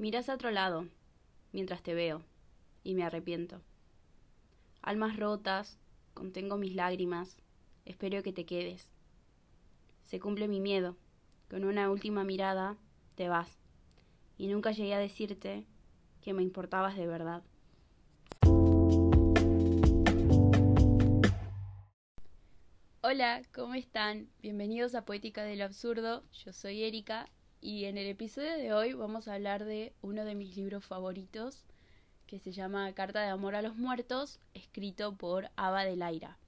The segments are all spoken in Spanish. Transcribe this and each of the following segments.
Miras a otro lado, mientras te veo, y me arrepiento. Almas rotas, contengo mis lágrimas, espero que te quedes. Se cumple mi miedo, con una última mirada te vas, y nunca llegué a decirte que me importabas de verdad. Hola, ¿cómo están? Bienvenidos a Poética del Absurdo, yo soy Erika y en el episodio de hoy vamos a hablar de uno de mis libros favoritos que se llama Carta de Amor a los Muertos, escrito por Ava de Laira.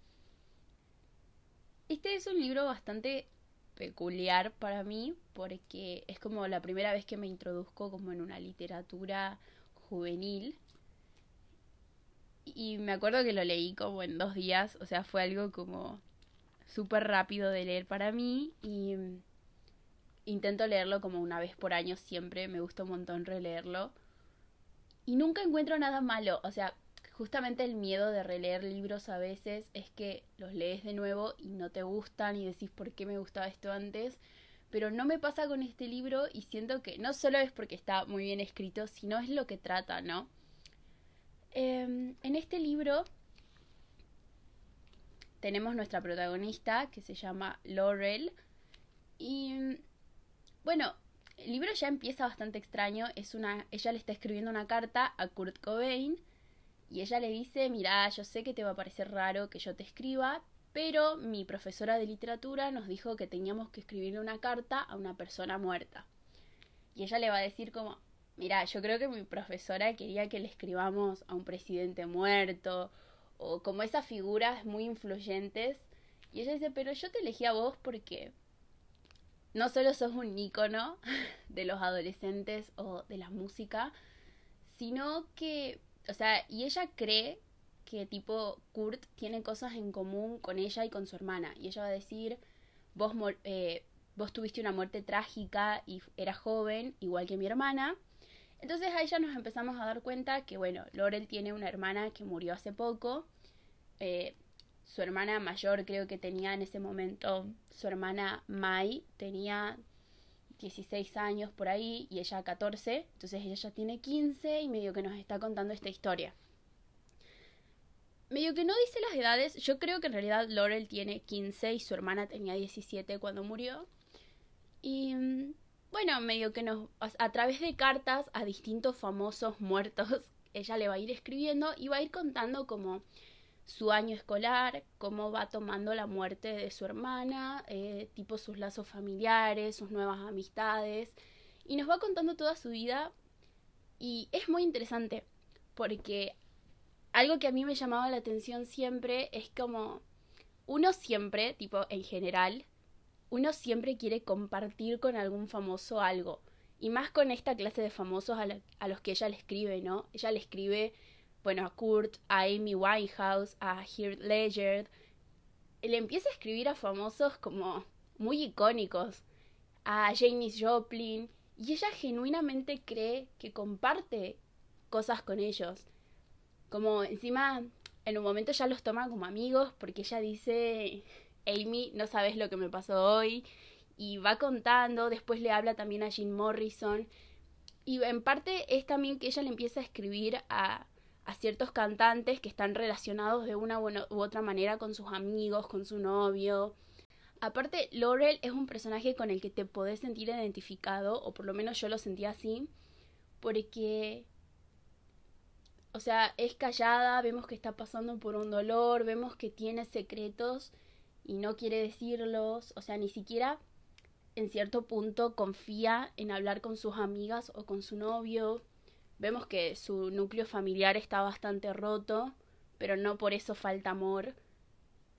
Este es un libro bastante peculiar para mí porque es como la primera vez que me introduzco como en una literatura juvenil y me acuerdo que lo leí como en dos días, o sea, fue algo como súper rápido de leer para mí y intento leerlo como una vez por año siempre, me gusta un montón releerlo. Y nunca encuentro nada malo, o sea, justamente el miedo de releer libros a veces es que los lees de nuevo y no te gustan y decís por qué me gustaba esto antes. Pero no me pasa con este libro y siento que no solo es porque está muy bien escrito, sino es lo que trata, ¿no? Em, en este libro tenemos nuestra protagonista que se llama Laurel y bueno, el libro ya empieza bastante extraño. Es una, ella le está escribiendo una carta a Kurt Cobain y ella le dice, mira, yo sé que te va a parecer raro que yo te escriba, pero mi profesora de literatura nos dijo que teníamos que escribirle una carta a una persona muerta. Y ella le va a decir como, mira, yo creo que mi profesora quería que le escribamos a un presidente muerto o como esas figuras muy influyentes. Y ella dice, pero yo te elegí a vos porque no solo sos un ícono de los adolescentes o de la música, sino que, o sea, y ella cree que tipo Kurt tiene cosas en común con ella y con su hermana. Y ella va a decir, vos, eh, vos tuviste una muerte trágica y eras joven, igual que mi hermana. Entonces a ella nos empezamos a dar cuenta que, bueno, Laurel tiene una hermana que murió hace poco. Eh, su hermana mayor creo que tenía en ese momento, su hermana Mai tenía 16 años por ahí y ella 14, entonces ella ya tiene 15 y medio que nos está contando esta historia. Medio que no dice las edades, yo creo que en realidad Laurel tiene 15 y su hermana tenía 17 cuando murió. Y bueno, medio que nos, a través de cartas a distintos famosos muertos, ella le va a ir escribiendo y va a ir contando como su año escolar, cómo va tomando la muerte de su hermana, eh, tipo sus lazos familiares, sus nuevas amistades, y nos va contando toda su vida y es muy interesante porque algo que a mí me llamaba la atención siempre es como uno siempre, tipo en general, uno siempre quiere compartir con algún famoso algo. Y más con esta clase de famosos a, a los que ella le escribe, ¿no? Ella le escribe bueno, a Kurt, a Amy Winehouse, a Heath Ledger. Le empieza a escribir a famosos como muy icónicos, a Janis Joplin, y ella genuinamente cree que comparte cosas con ellos. Como encima en un momento ya los toma como amigos porque ella dice, Amy, no sabes lo que me pasó hoy, y va contando, después le habla también a Jim Morrison, y en parte es también que ella le empieza a escribir a a ciertos cantantes que están relacionados de una u otra manera con sus amigos, con su novio. Aparte, Laurel es un personaje con el que te podés sentir identificado, o por lo menos yo lo sentía así, porque, o sea, es callada, vemos que está pasando por un dolor, vemos que tiene secretos y no quiere decirlos, o sea, ni siquiera en cierto punto confía en hablar con sus amigas o con su novio vemos que su núcleo familiar está bastante roto, pero no por eso falta amor.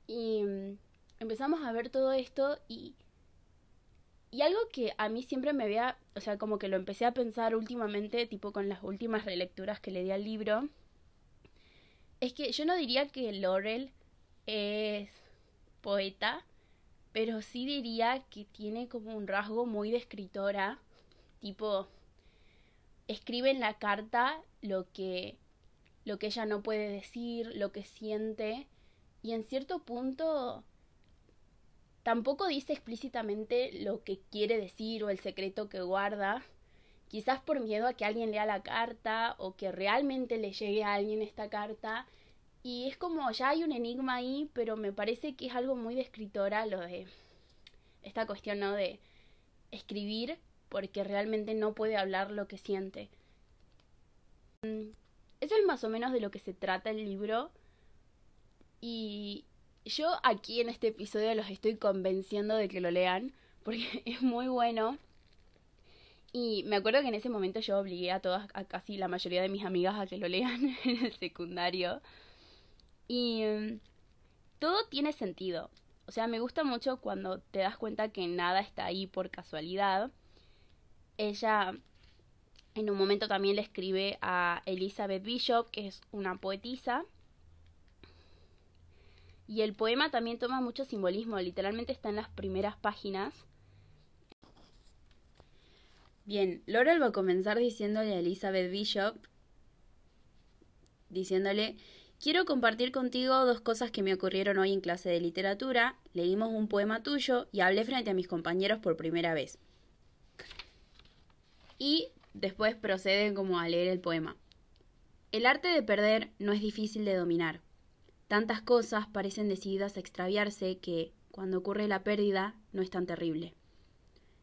Y mm, empezamos a ver todo esto y... Y algo que a mí siempre me había, o sea, como que lo empecé a pensar últimamente, tipo con las últimas relecturas que le di al libro, es que yo no diría que Laurel es poeta, pero sí diría que tiene como un rasgo muy de escritora, tipo escribe en la carta lo que lo que ella no puede decir, lo que siente y en cierto punto tampoco dice explícitamente lo que quiere decir o el secreto que guarda quizás por miedo a que alguien lea la carta o que realmente le llegue a alguien esta carta. Y es como, ya hay un enigma ahí, pero me parece que es algo muy de escritora lo de esta cuestión, ¿no? De escribir porque realmente no puede hablar lo que siente. Mm, eso es más o menos de lo que se trata el libro. Y yo aquí en este episodio los estoy convenciendo de que lo lean porque es muy bueno. Y me acuerdo que en ese momento yo obligué a todas, a casi la mayoría de mis amigas a que lo lean en el secundario. Y mm, todo tiene sentido. O sea, me gusta mucho cuando te das cuenta que nada está ahí por casualidad. Ella en un momento también le escribe a Elizabeth Bishop, que es una poetisa. Y el poema también toma mucho simbolismo, literalmente está en las primeras páginas. Bien, Laurel va a comenzar diciéndole a Elizabeth Bishop, diciéndole, quiero compartir contigo dos cosas que me ocurrieron hoy en clase de literatura, leímos un poema tuyo y hablé frente a mis compañeros por primera vez. Y después procede como a leer el poema. El arte de perder no es difícil de dominar. Tantas cosas parecen decididas a extraviarse que, cuando ocurre la pérdida, no es tan terrible.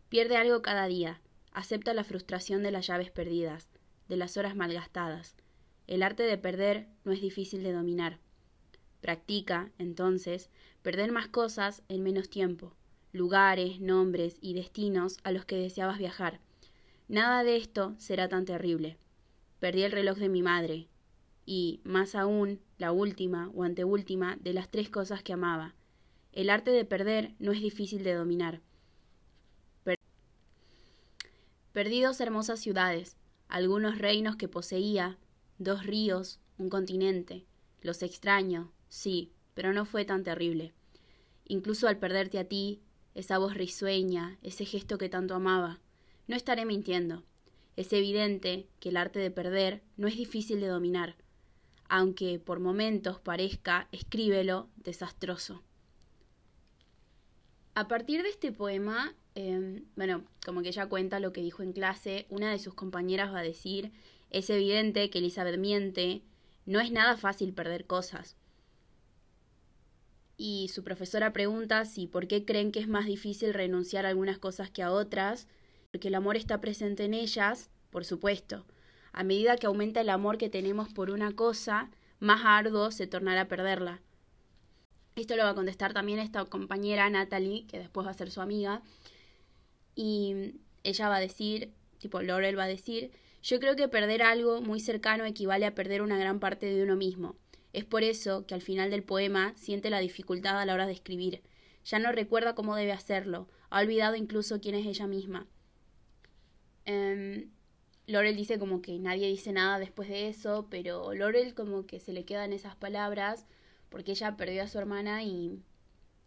Pierde algo cada día, Acepta la frustración de las llaves perdidas, de las horas malgastadas. El arte de perder no es difícil de dominar. Practica, entonces, perder más cosas en menos tiempo, lugares, nombres y destinos a los que deseabas viajar. Nada de esto será tan terrible. Perdí el reloj de mi madre, y, más aún, la última o anteúltima de las tres cosas que amaba. El arte de perder no es difícil de dominar. Perdí dos hermosas ciudades, algunos reinos que poseía, dos ríos, un continente. Los extraño, sí, pero no fue tan terrible. Incluso al perderte a ti, esa voz risueña, ese gesto que tanto amaba. No estaré mintiendo. Es evidente que el arte de perder no es difícil de dominar, aunque por momentos parezca, escríbelo, desastroso. A partir de este poema, Em, bueno, como que ella cuenta lo que dijo en clase, una de sus compañeras va a decir, es evidente que Elizabeth miente, no es nada fácil perder cosas. Y su profesora pregunta si por qué creen que es más difícil renunciar a algunas cosas que a otras, porque el amor está presente en ellas, por supuesto. A medida que aumenta el amor que tenemos por una cosa, más arduo se tornará perderla. Esto lo va a contestar también esta compañera Natalie, que después va a ser su amiga, y ella va a decir, tipo Laurel va a decir, yo creo que perder algo muy cercano equivale a perder una gran parte de uno mismo. Es por eso que al final del poema siente la dificultad a la hora de escribir. Ya no recuerda cómo debe hacerlo, ha olvidado incluso quién es ella misma. Um, Laurel dice como que nadie dice nada después de eso, pero Laurel como que se le quedan esas palabras porque ella perdió a su hermana y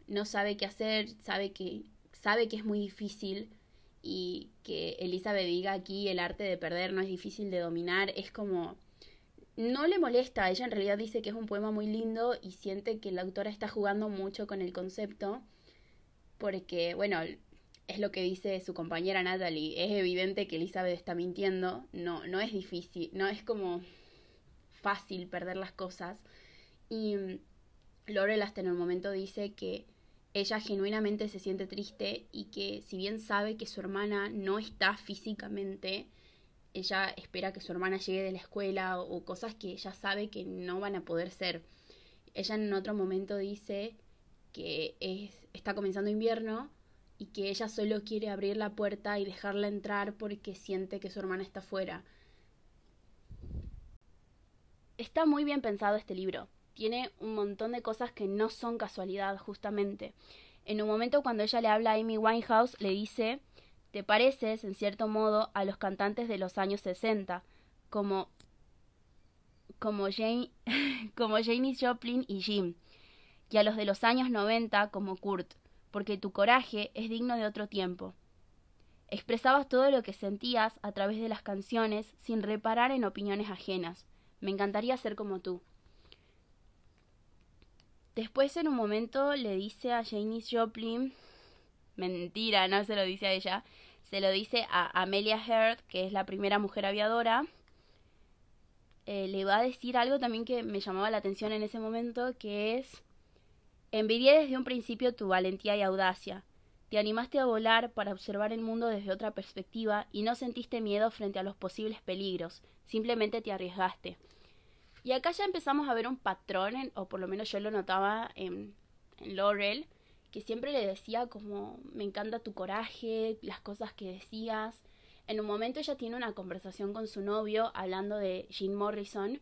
no sabe qué hacer, sabe que sabe que es muy difícil y que Elizabeth diga aquí el arte de perder no es difícil de dominar, es como... No le molesta, ella en realidad dice que es un poema muy lindo y siente que la autora está jugando mucho con el concepto, porque, bueno, es lo que dice su compañera Natalie, es evidente que Elizabeth está mintiendo, no, no es difícil, no es como fácil perder las cosas. Y Laurel hasta en el momento dice que ella genuinamente se siente triste y que si bien sabe que su hermana no está físicamente, ella espera que su hermana llegue de la escuela o, cosas que ella sabe que no van a poder ser. Ella en otro momento dice que es, está comenzando invierno y que ella solo quiere abrir la puerta y dejarla entrar porque siente que su hermana está fuera. Está muy bien pensado este libro tiene un montón de cosas que no son casualidad, justamente. En un momento cuando ella le habla a Amy Winehouse, le dice, te pareces, en cierto modo, a los cantantes de los años 60, como, como, Jane, como Janis Joplin y Jim, y a los de los años 90 como Kurt, porque tu coraje es digno de otro tiempo. Expresabas todo lo que sentías a través de las canciones sin reparar en opiniones ajenas. Me encantaría ser como tú. Después en un momento le dice a Janis Joplin, mentira, no se lo dice a ella, se lo dice a Amelia Heard, que es la primera mujer aviadora. Eh, le va a decir algo también que me llamaba la atención en ese momento, que es, envidié desde un principio tu valentía y audacia. Te animaste a volar para observar el mundo desde otra perspectiva y no sentiste miedo frente a los posibles peligros, simplemente te arriesgaste. Y acá ya empezamos a ver un patrón, o por lo menos yo lo notaba en, en Laurel, que siempre le decía como, me encanta tu coraje, las cosas que decías. En un momento ella tiene una conversación con su novio hablando de Jim Morrison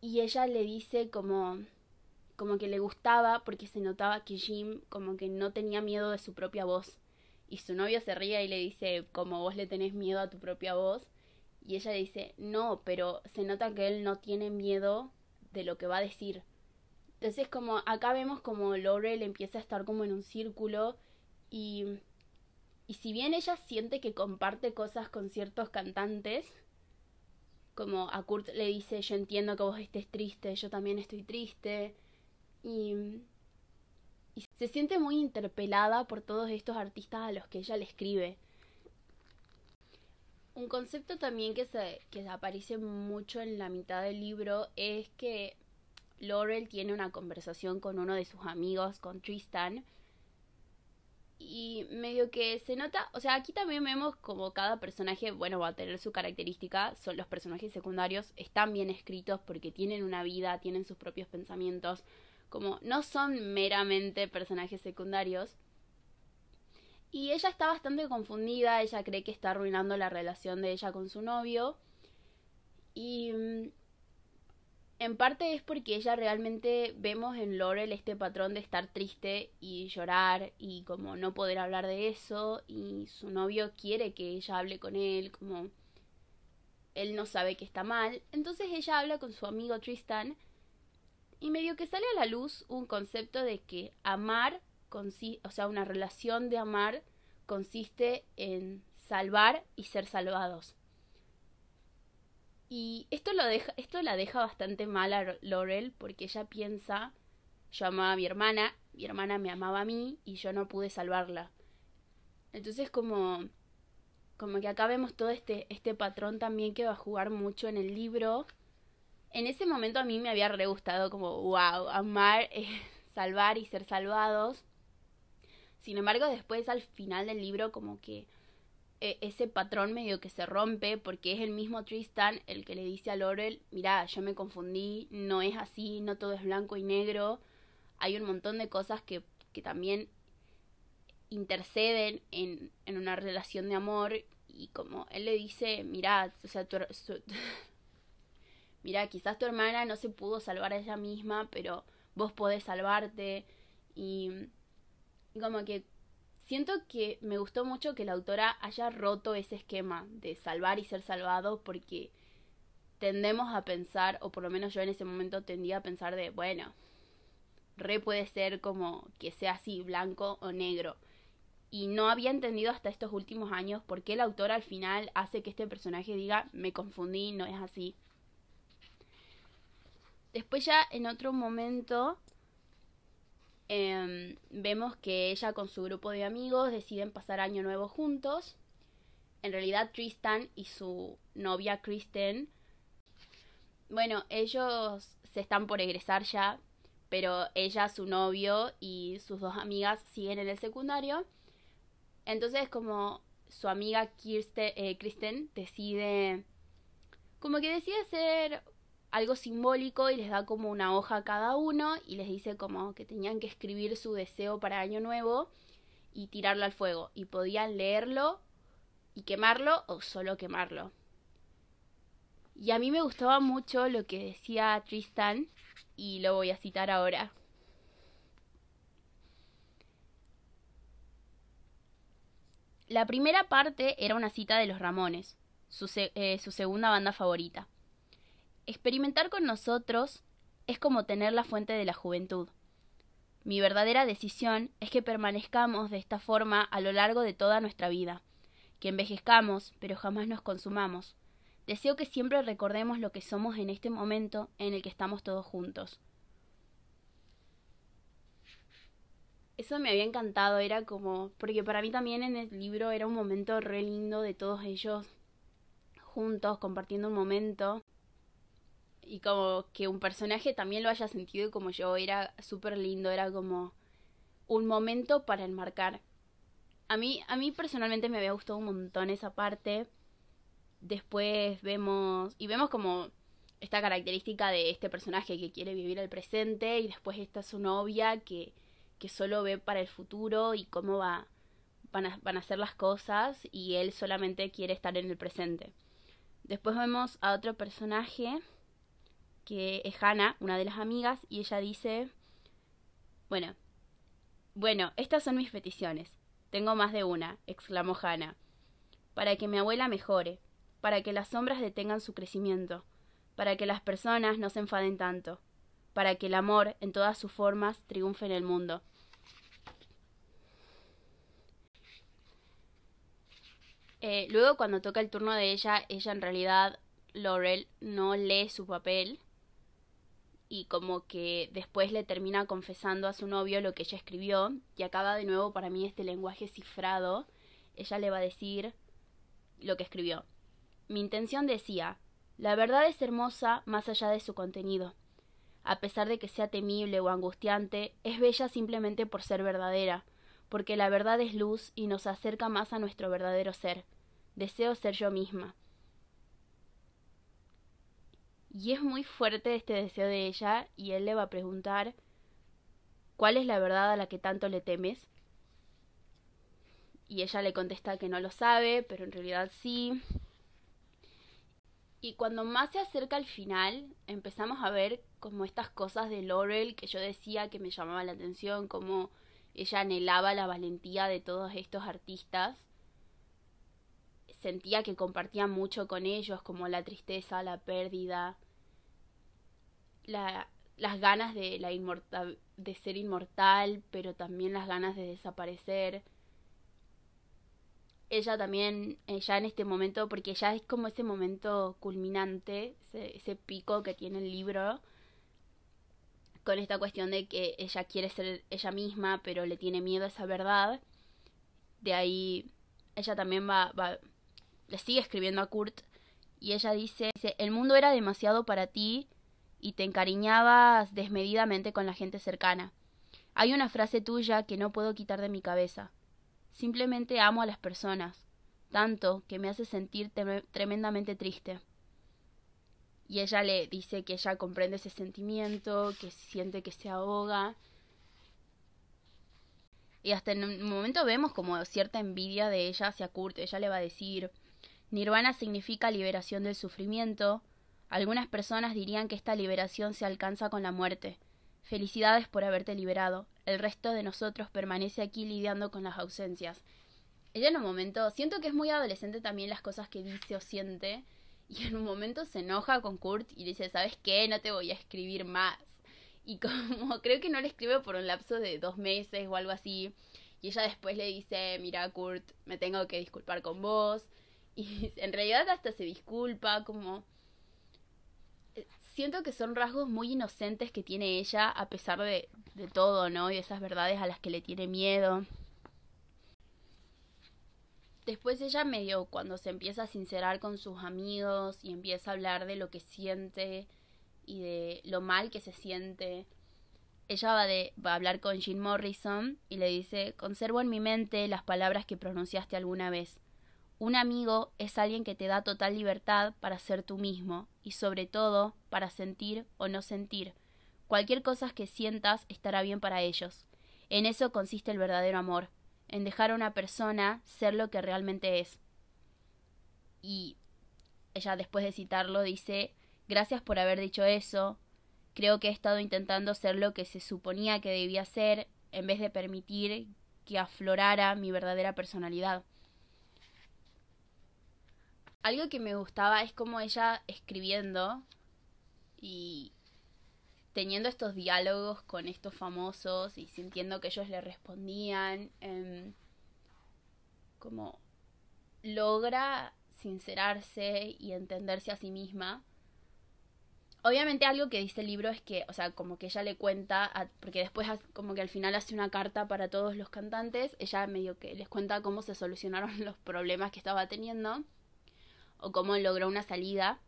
y ella le dice como como que le gustaba porque se notaba que Jim como que no tenía miedo de su propia voz. Y su novio se ríe y le dice como vos le tenés miedo a tu propia voz y ella le dice no pero se nota que él no tiene miedo de lo que va a decir entonces como acá vemos como Laurel empieza a estar como en un círculo y, y si bien ella siente que comparte cosas con ciertos cantantes, como a Kurt le dice yo entiendo que vos estés triste, yo también estoy triste, y, y se siente muy interpelada por todos estos artistas a los que ella le escribe. Un concepto también que, se, que aparece mucho en la mitad del libro es que Laurel tiene una conversación con uno de sus amigos, con Tristan. Y medio que se nota, o sea, aquí también vemos como cada personaje, bueno, va a tener su característica, son los personajes secundarios, están bien escritos porque tienen una vida, tienen sus propios pensamientos, como no son meramente personajes secundarios. Y ella está bastante confundida, ella cree que está arruinando la relación de ella con su novio. Y mm, en parte es porque ella realmente vemos en Laurel este patrón de estar triste y llorar y como no poder hablar de eso y su novio quiere que ella hable con él, como él no sabe que está mal. Entonces ella habla con su amigo Tristan y medio que sale a la luz un concepto de que amar, o sea, una relación de amar consiste en salvar y ser salvados. Y esto, lo deja, esto la deja bastante mal a Laurel porque ella piensa, yo amaba a mi hermana, mi hermana me amaba a mí y yo no pude salvarla. Entonces como, como que acá vemos todo este, este patrón también que va a jugar mucho en el libro. En ese momento a mí me había re gustado como, wow, amar, eh, salvar y ser salvados. Sin embargo, después al final del libro como que e, ese patrón medio que se rompe porque es el mismo Tristan el que le dice a Laurel, mira, yo me confundí, no es así, no todo es blanco y negro, hay un montón de cosas que, que también interceden en, en una relación de amor y como él le dice, mira, o sea, tu, mira, quizás tu hermana no se pudo salvar a ella misma, pero vos podés salvarte y como que Siento que me gustó mucho que la autora haya roto ese esquema de salvar y ser salvado porque tendemos a pensar, o por lo menos yo en ese momento tendía a pensar de, bueno, re puede ser como que sea así, blanco o negro. Y no había entendido hasta estos últimos años por qué la autora al final hace que este personaje diga, me confundí, no es así. Después ya en otro momento Em, vemos que ella con su grupo de amigos deciden pasar año nuevo juntos. En realidad Tristan y su novia Kristen, bueno, ellos se están por egresar ya, pero ella, su novio y sus dos amigas siguen en el secundario. Entonces como su amiga eh, Kristen decide, como que decide ser algo simbólico y les da como una hoja a cada uno y les dice como que tenían que escribir su deseo para año nuevo y tirarlo al fuego y podían leerlo y quemarlo o solo quemarlo. Y a mí me gustaba mucho lo que decía Tristan y lo voy a citar ahora. La primera parte era una cita de los Ramones, su, eh, su segunda banda favorita. Experimentar con nosotros es como tener la fuente de la juventud. Mi verdadera decisión es que permanezcamos de esta forma a lo largo de toda nuestra vida, que envejezcamos, pero jamás nos consumamos. Deseo que siempre recordemos lo que somos en este momento en el que estamos todos juntos. eso me había encantado, era como, porque para mí también en el libro era un momento re lindo de todos ellos juntos, compartiendo un momento. Y como que un personaje también lo haya sentido como yo, era súper lindo, era como un momento para enmarcar. A mí, a mí personalmente me había gustado un montón esa parte. Después vemos, y vemos como esta característica de este personaje que quiere vivir el presente y después está su novia que, que solo ve para el futuro y cómo va, van, a, van a ser las cosas y él solamente quiere estar en el presente. Después vemos a otro personaje que es Hannah, una de las amigas, y ella dice, bueno, bueno, estas son mis peticiones. Tengo más de una, exclamó Hannah. Para que mi abuela mejore, para que las sombras detengan su crecimiento, para que las personas no se enfaden tanto, para que el amor en todas sus formas triunfe en el mundo. Eh, luego cuando toca el turno de ella, ella en realidad, Laurel, no lee su papel y como que después le termina confesando a su novio lo que ella escribió y acaba de nuevo para mí este lenguaje cifrado. Ella le va a decir lo que escribió. Mi intención decía, la verdad es hermosa más allá de su contenido. A pesar de que sea temible o angustiante, es bella simplemente por ser verdadera, porque la verdad es luz y nos acerca más a nuestro verdadero ser. Deseo ser yo misma. Y es muy fuerte este deseo de ella y él le va a preguntar ¿Cuál es la verdad a la que tanto le temes? Y ella le contesta que no lo sabe, pero en realidad sí. Y cuando más se acerca al final, empezamos a ver como estas cosas de Laurel que yo decía que me llamaban la atención, como ella anhelaba la valentía de todos estos artistas. Sentía que compartía mucho con ellos, como la tristeza, la pérdida, la, las ganas de, la de ser inmortal, pero también las ganas de desaparecer ella también, eh, ya en este momento, porque ya es como ese momento culminante, ese, pico que tiene el libro, con esta cuestión de que ella quiere ser ella misma, pero le tiene miedo a esa verdad. De ahí, ella también va, va le sigue escribiendo a Kurt, y ella dice, el mundo era demasiado para ti y te encariñabas desmedidamente con la gente cercana. Hay una frase tuya que no puedo quitar de mi cabeza. Simplemente amo a las personas, tanto que me hace sentir tremendamente triste. Y ella le dice que ella comprende ese sentimiento, que siente que se ahoga. Y hasta en un momento vemos como cierta envidia de ella hacia Kurt. Ella le va a decir, Nirvana significa liberación del sufrimiento. Algunas personas dirían que esta liberación se alcanza con la muerte. Felicidades por haberte liberado. El resto de nosotros permanece aquí lidiando con las ausencias. Ella en un momento, siento que es muy adolescente también las cosas que dice o siente, y en un momento se enoja con Kurt y dice, ¿sabes qué? No te voy a escribir más. Y como creo que no le escribe por un lapso de dos meses o algo así, y ella después le dice, mira Kurt, me tengo que disculpar con vos. Y en realidad hasta se disculpa, como siento que son rasgos muy inocentes que tiene ella a pesar de, de todo, ¿no? Y esas verdades a las que le tiene miedo. Después ella medio cuando se empieza a sincerar con sus amigos y empieza a hablar de lo que siente y de lo mal que se siente, ella va, de, va a hablar con Jim Morrison y le dice, conservo en mi mente las palabras que pronunciaste alguna vez. Un amigo es alguien que te da total libertad para ser tú mismo y sobre todo para sentir o no sentir. Cualquier cosa que sientas estará bien para ellos. En eso consiste el verdadero amor, en dejar a una persona ser lo que realmente es. Y ella después de citarlo dice, gracias por haber dicho eso, creo que he estado intentando ser lo que se suponía que debía ser en vez de permitir que aflorara mi verdadera personalidad algo que me gustaba es como ella escribiendo y teniendo estos diálogos con estos famosos y sintiendo que ellos le respondían, em, como logra sincerarse y entenderse a sí misma. obviamente algo que dice el libro es que, o sea, como que ella le cuenta, porque después como que al final hace una carta para todos los cantantes, ella medio que les cuenta cómo se solucionaron los problemas que estaba teniendo o cómo logró una salida.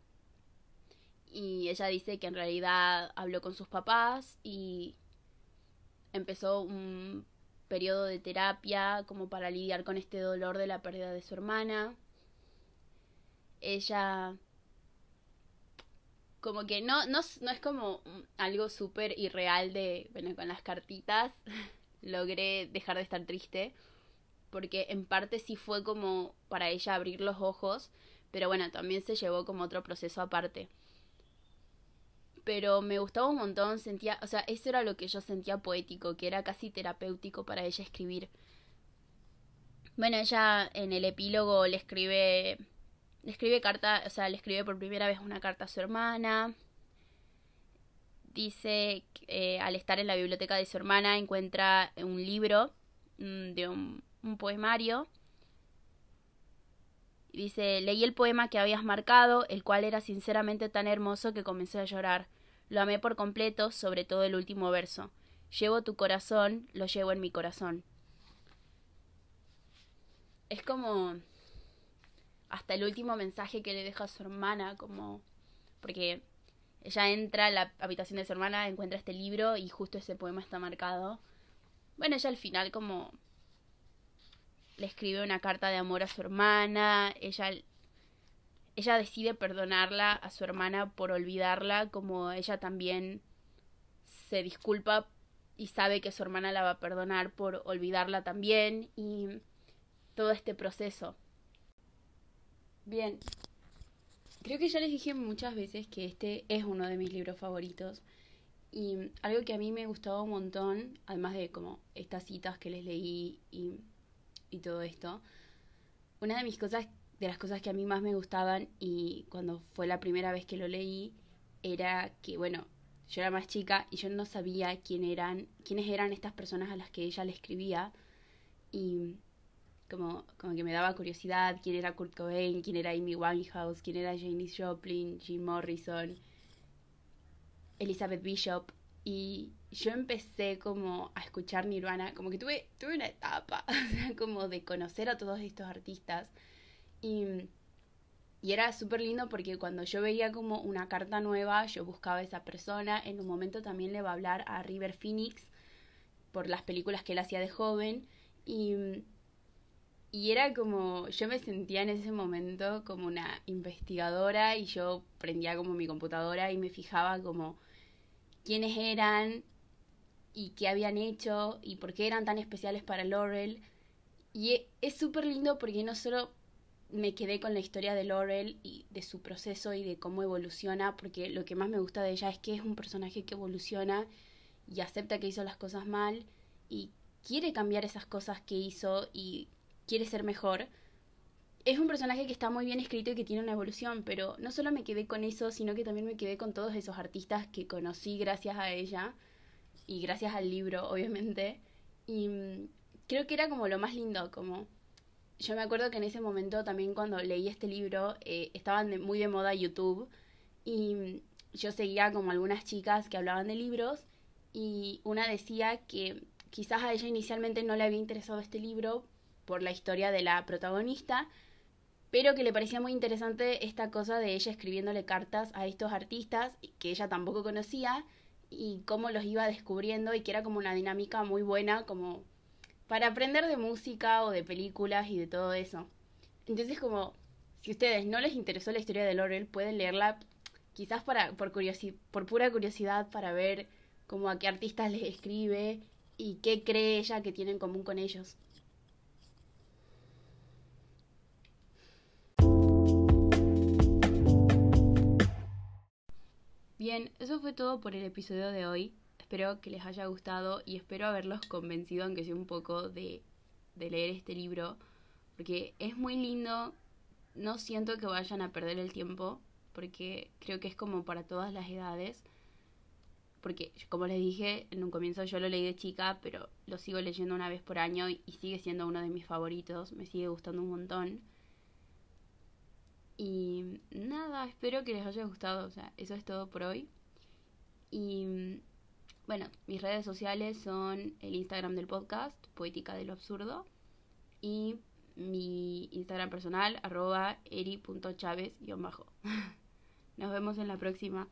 Y ella dice que en realidad habló con sus papás y empezó un periodo de terapia como para lidiar con este dolor de la pérdida de su hermana. Ella como que no, no, no es como algo súper irreal de, bueno, con las cartitas logré dejar de estar triste, porque en parte sí fue como para ella abrir los ojos, pero bueno, también se llevó como otro proceso aparte. Pero me gustaba un montón, sentía, o sea, eso era lo que yo sentía poético, que era casi terapéutico para ella escribir. Bueno, ella en el epílogo le escribe le escribe carta, o sea, le escribe por primera vez una carta a su hermana. Dice que eh, al estar en la biblioteca de su hermana encuentra un libro mm, de un, un poemario. Dice, leí el poema que habías marcado, el cual era sinceramente tan hermoso que comencé a llorar. Lo amé por completo, sobre todo el último verso. Llevo tu corazón, lo llevo en mi corazón. Es como hasta el último mensaje que le deja a su hermana, como porque ella entra a la habitación de su hermana, encuentra este libro y justo ese poema está marcado. Bueno, ella al final como le escribe una carta de amor a su hermana, ella ella decide perdonarla a su hermana por olvidarla, como ella también se disculpa y sabe que su hermana la va a perdonar por olvidarla también y todo este proceso. Bien, creo que ya les dije muchas veces que este es uno de mis libros favoritos. Y algo que a mí me gustaba un montón, además de como estas citas que les leí y, y todo esto, una de mis cosas, de las cosas que a mí más me gustaban y cuando fue la primera vez que lo leí, era que, bueno, yo era más chica y yo no sabía quién eran, quiénes eran estas personas a las que ella le escribía. Y como, como que me daba curiosidad quién era Kurt Cobain, quién era Amy Winehouse, quién era Janis Joplin, Jim Morrison, Elizabeth Bishop. Y yo empecé como a escuchar Nirvana, como que tuve, tuve una etapa, como de conocer a todos estos artistas. Y, y era súper lindo porque cuando yo veía como una carta nueva, yo buscaba a esa persona. En un momento también le va a hablar a River Phoenix por las películas que él hacía de joven. Y y era como, yo me sentía en ese momento como una investigadora y yo prendía como mi computadora y me fijaba como quiénes eran y qué habían hecho y por qué eran tan especiales para Laurel. Y e, es súper lindo porque no solo me quedé con la historia de Laurel y de su proceso y de cómo evoluciona, porque lo que más me gusta de ella es que es un personaje que evoluciona y acepta que hizo las cosas mal y quiere cambiar esas cosas que hizo y quiere ser mejor. Es un personaje que está muy bien escrito y que tiene una evolución, pero no solo me quedé con eso, sino que también me quedé con todos esos artistas que conocí gracias a ella y gracias al libro, obviamente. Y mm, creo que era como lo más lindo, como yo me acuerdo que en ese momento también cuando leí este libro eh, estaban muy de moda YouTube y mm, yo seguía como algunas chicas que hablaban de libros y una decía que quizás a ella inicialmente no le había interesado este libro por la historia de la protagonista, pero que le parecía muy interesante esta cosa de ella escribiéndole cartas a estos artistas que ella tampoco conocía y cómo los iba descubriendo y que era como una dinámica muy buena como para aprender de música o de películas y de todo eso. Entonces como si a ustedes no les interesó la historia de Laurel, pueden leerla quizás para por, por pura curiosidad para ver cómo a qué artistas les escribe y qué cree ella que tiene en común con ellos. Bien, eso fue todo por el episodio de hoy. Espero que les haya gustado y espero haberlos convencido, aunque sea un poco, de, leer este libro. Porque es muy lindo. No siento que vayan a perder el tiempo. Porque creo que es como para todas las edades. Porque, como les dije en un comienzo, yo lo leí de chica, pero lo sigo leyendo una vez por año y sigue siendo uno de mis favoritos. Me sigue gustando un montón. Y nada, espero que les haya gustado. O sea, eso es todo por hoy. Y bueno, mis redes sociales son el Instagram del podcast, Poética de lo Absurdo, y mi Instagram personal, arroba eri.chaves-bajo. Nos vemos en la próxima.